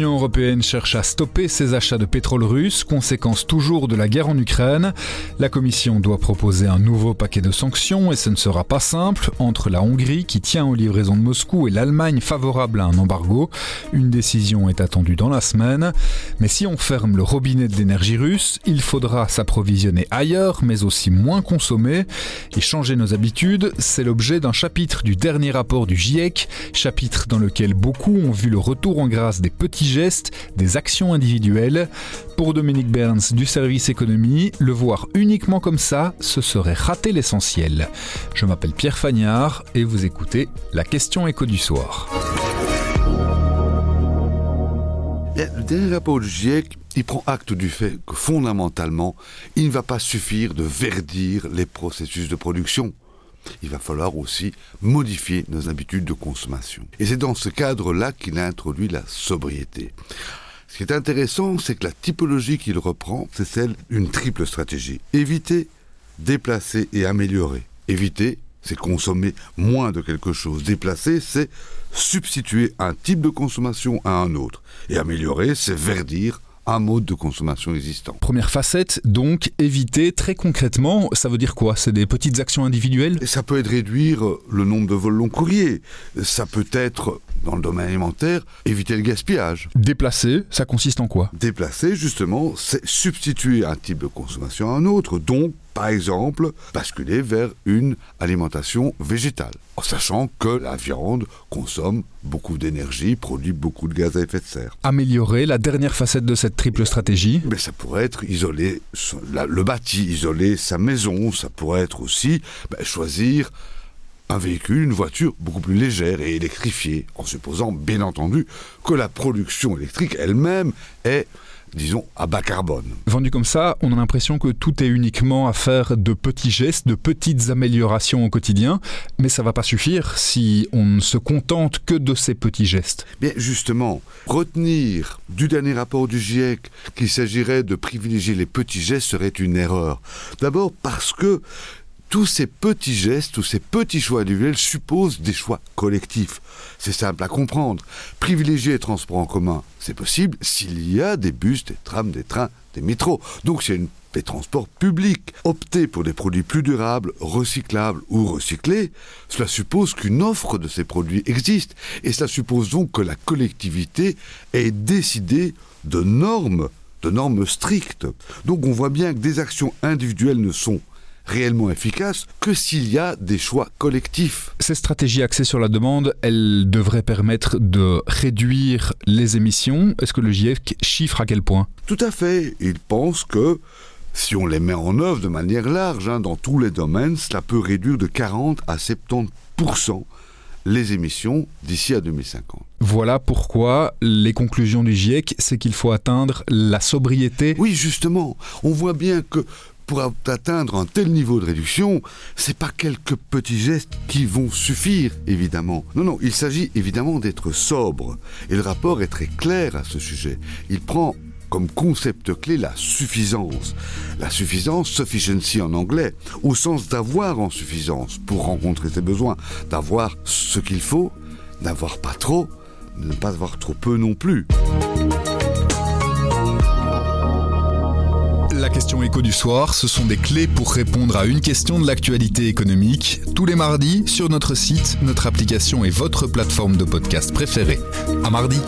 L'Union européenne cherche à stopper ses achats de pétrole russe, conséquence toujours de la guerre en Ukraine. La Commission doit proposer un nouveau paquet de sanctions et ce ne sera pas simple entre la Hongrie qui tient aux livraisons de Moscou et l'Allemagne favorable à un embargo. Une décision est attendue dans la semaine. Mais si on ferme le robinet de l'énergie russe, il faudra s'approvisionner ailleurs mais aussi moins consommer et changer nos habitudes. C'est l'objet d'un chapitre du dernier rapport du GIEC, chapitre dans lequel beaucoup ont vu le retour en grâce des petits petits gestes, des actions individuelles. Pour Dominique Burns du service économie, le voir uniquement comme ça, ce serait rater l'essentiel. Je m'appelle Pierre Fagnard et vous écoutez la question écho du soir. Le dernier rapport du GIEC, il prend acte du fait que fondamentalement, il ne va pas suffire de verdir les processus de production il va falloir aussi modifier nos habitudes de consommation. Et c'est dans ce cadre-là qu'il a introduit la sobriété. Ce qui est intéressant, c'est que la typologie qu'il reprend, c'est celle d'une triple stratégie. Éviter, déplacer et améliorer. Éviter, c'est consommer moins de quelque chose. Déplacer, c'est substituer un type de consommation à un autre. Et améliorer, c'est verdir un mode de consommation existant. Première facette, donc, éviter très concrètement, ça veut dire quoi? C'est des petites actions individuelles? Ça peut être réduire le nombre de vols long courriers. Ça peut être, dans le domaine alimentaire, éviter le gaspillage. Déplacer, ça consiste en quoi? Déplacer, justement, c'est substituer un type de consommation à un autre. Donc, par exemple, basculer vers une alimentation végétale, en sachant que la viande consomme beaucoup d'énergie, produit beaucoup de gaz à effet de serre. Améliorer la dernière facette de cette triple stratégie? Mais ça pourrait être isoler le bâti, isoler sa maison, ça pourrait être aussi ben, choisir un véhicule, une voiture beaucoup plus légère et électrifiée, en supposant bien entendu que la production électrique elle-même est disons, à bas carbone. Vendu comme ça, on a l'impression que tout est uniquement à faire de petits gestes, de petites améliorations au quotidien, mais ça va pas suffire si on ne se contente que de ces petits gestes. Bien justement, retenir du dernier rapport du GIEC qu'il s'agirait de privilégier les petits gestes serait une erreur. D'abord parce que tous ces petits gestes, tous ces petits choix individuels supposent des choix collectifs. C'est simple à comprendre. Privilégier les transports en commun, c'est possible s'il y a des bus, des trams, des trains, des métros. Donc c'est une des transports publics. Opter pour des produits plus durables, recyclables ou recyclés, cela suppose qu'une offre de ces produits existe. Et cela suppose donc que la collectivité ait décidé de normes, de normes strictes. Donc on voit bien que des actions individuelles ne sont réellement efficace que s'il y a des choix collectifs. Ces stratégies axées sur la demande, elles devraient permettre de réduire les émissions. Est-ce que le GIEC chiffre à quel point? Tout à fait. Il pense que si on les met en œuvre de manière large, hein, dans tous les domaines, cela peut réduire de 40 à 70% les émissions d'ici à 2050. Voilà pourquoi les conclusions du GIEC, c'est qu'il faut atteindre la sobriété. Oui, justement. On voit bien que pour atteindre un tel niveau de réduction, c'est pas quelques petits gestes qui vont suffire, évidemment. Non, non, il s'agit évidemment d'être sobre. Et le rapport est très clair à ce sujet. Il prend comme concept clé la suffisance. La suffisance, sufficiency en anglais, au sens d'avoir en suffisance pour rencontrer ses besoins, d'avoir ce qu'il faut, d'avoir pas trop, ne pas avoir trop peu non plus. Question écho du soir, ce sont des clés pour répondre à une question de l'actualité économique, tous les mardis sur notre site, notre application et votre plateforme de podcast préférée. À mardi.